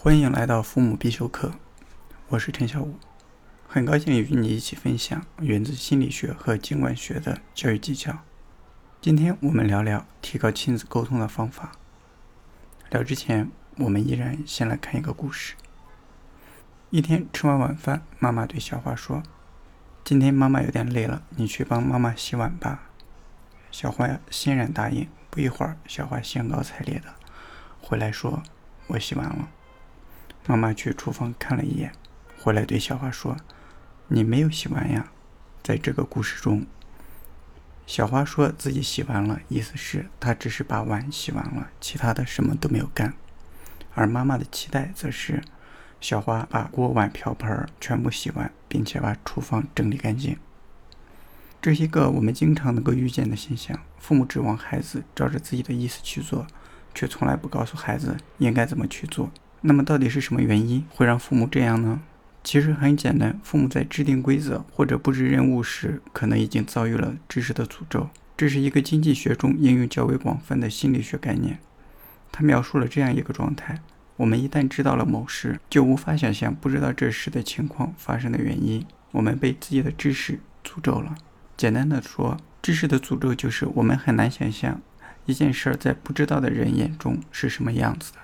欢迎来到父母必修课，我是陈小武，很高兴与你一起分享源自心理学和经管学的教育技巧。今天我们聊聊提高亲子沟通的方法。聊之前，我们依然先来看一个故事。一天吃完晚饭，妈妈对小花说：“今天妈妈有点累了，你去帮妈妈洗碗吧。”小花欣然答应。不一会儿，小花兴高采烈的回来说：“我洗完了。”妈妈去厨房看了一眼，回来对小花说：“你没有洗完呀。”在这个故事中，小花说自己洗完了，意思是她只是把碗洗完了，其他的什么都没有干。而妈妈的期待则是小花把锅碗瓢盆全部洗完，并且把厨房整理干净。这是一个我们经常能够遇见的现象：父母指望孩子照着自己的意思去做，却从来不告诉孩子应该怎么去做。那么到底是什么原因会让父母这样呢？其实很简单，父母在制定规则或者布置任务时，可能已经遭遇了知识的诅咒。这是一个经济学中应用较为广泛的心理学概念。它描述了这样一个状态：我们一旦知道了某事，就无法想象不知道这事的情况发生的原因。我们被自己的知识诅咒了。简单的说，知识的诅咒就是我们很难想象一件事在不知道的人眼中是什么样子的。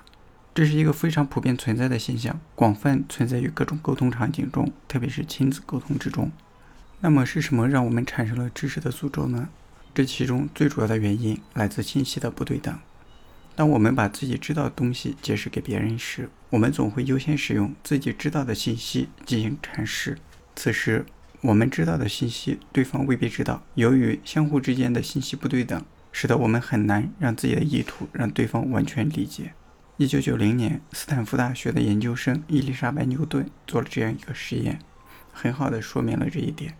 这是一个非常普遍存在的现象，广泛存在于各种沟通场景中，特别是亲子沟通之中。那么是什么让我们产生了知识的诅咒呢？这其中最主要的原因来自信息的不对等。当我们把自己知道的东西解释给别人时，我们总会优先使用自己知道的信息进行阐释。此时，我们知道的信息对方未必知道。由于相互之间的信息不对等，使得我们很难让自己的意图让对方完全理解。一九九零年，斯坦福大学的研究生伊丽莎白·牛顿做了这样一个实验，很好的说明了这一点。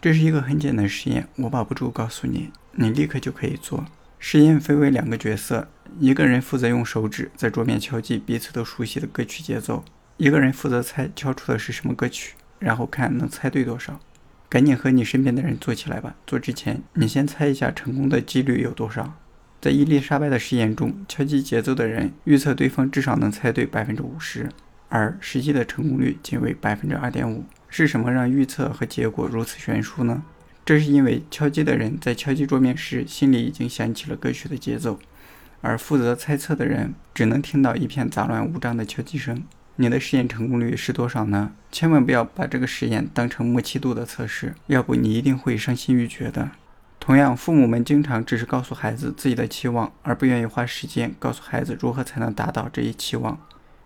这是一个很简单的实验，我把步骤告诉你，你立刻就可以做。实验分为两个角色，一个人负责用手指在桌面敲击彼此都熟悉的歌曲节奏，一个人负责猜敲出的是什么歌曲，然后看能猜对多少。赶紧和你身边的人做起来吧。做之前，你先猜一下成功的几率有多少。在伊丽莎白的实验中，敲击节奏的人预测对方至少能猜对百分之五十，而实际的成功率仅为百分之二点五。是什么让预测和结果如此悬殊呢？这是因为敲击的人在敲击桌面时，心里已经想起了歌曲的节奏，而负责猜测的人只能听到一片杂乱无章的敲击声。你的实验成功率是多少呢？千万不要把这个实验当成默契度的测试，要不你一定会伤心欲绝的。同样，父母们经常只是告诉孩子自己的期望，而不愿意花时间告诉孩子如何才能达到这一期望。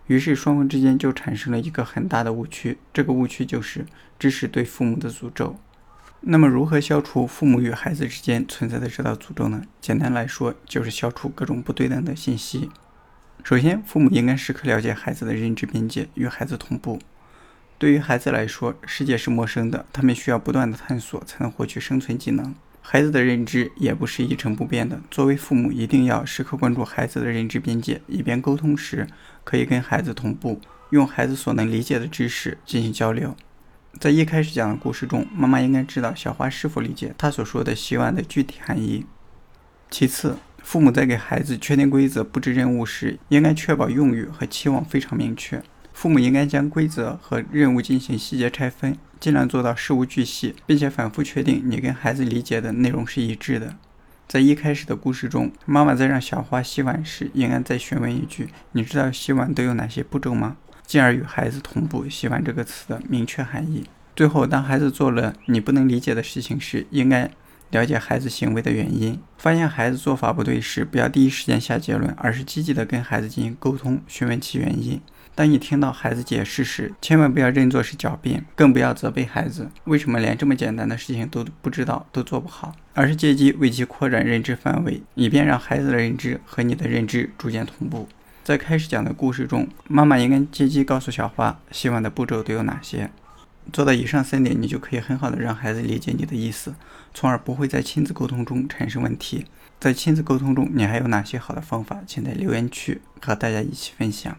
于是，双方之间就产生了一个很大的误区。这个误区就是知识对父母的诅咒。那么，如何消除父母与孩子之间存在的这道诅咒呢？简单来说，就是消除各种不对等的信息。首先，父母应该时刻了解孩子的认知边界，与孩子同步。对于孩子来说，世界是陌生的，他们需要不断的探索，才能获取生存技能。孩子的认知也不是一成不变的。作为父母，一定要时刻关注孩子的认知边界，以便沟通时可以跟孩子同步，用孩子所能理解的知识进行交流。在一开始讲的故事中，妈妈应该知道小花是否理解她所说的洗碗的具体含义。其次，父母在给孩子确定规则、布置任务时，应该确保用语和期望非常明确。父母应该将规则和任务进行细节拆分。尽量做到事无巨细，并且反复确定你跟孩子理解的内容是一致的。在一开始的故事中，妈妈在让小花洗碗时，应该再询问一句：“你知道洗碗都有哪些步骤吗？”进而与孩子同步“洗碗”这个词的明确含义。最后，当孩子做了你不能理解的事情时，应该了解孩子行为的原因。发现孩子做法不对时，不要第一时间下结论，而是积极的跟孩子进行沟通，询问其原因。当你听到孩子解释时，千万不要认作是狡辩，更不要责备孩子为什么连这么简单的事情都不知道、都做不好，而是借机为其扩展认知范围，以便让孩子的认知和你的认知逐渐同步。在开始讲的故事中，妈妈应该借机告诉小花洗碗的步骤都有哪些。做到以上三点，你就可以很好的让孩子理解你的意思，从而不会在亲子沟通中产生问题。在亲子沟通中，你还有哪些好的方法？请在留言区和大家一起分享。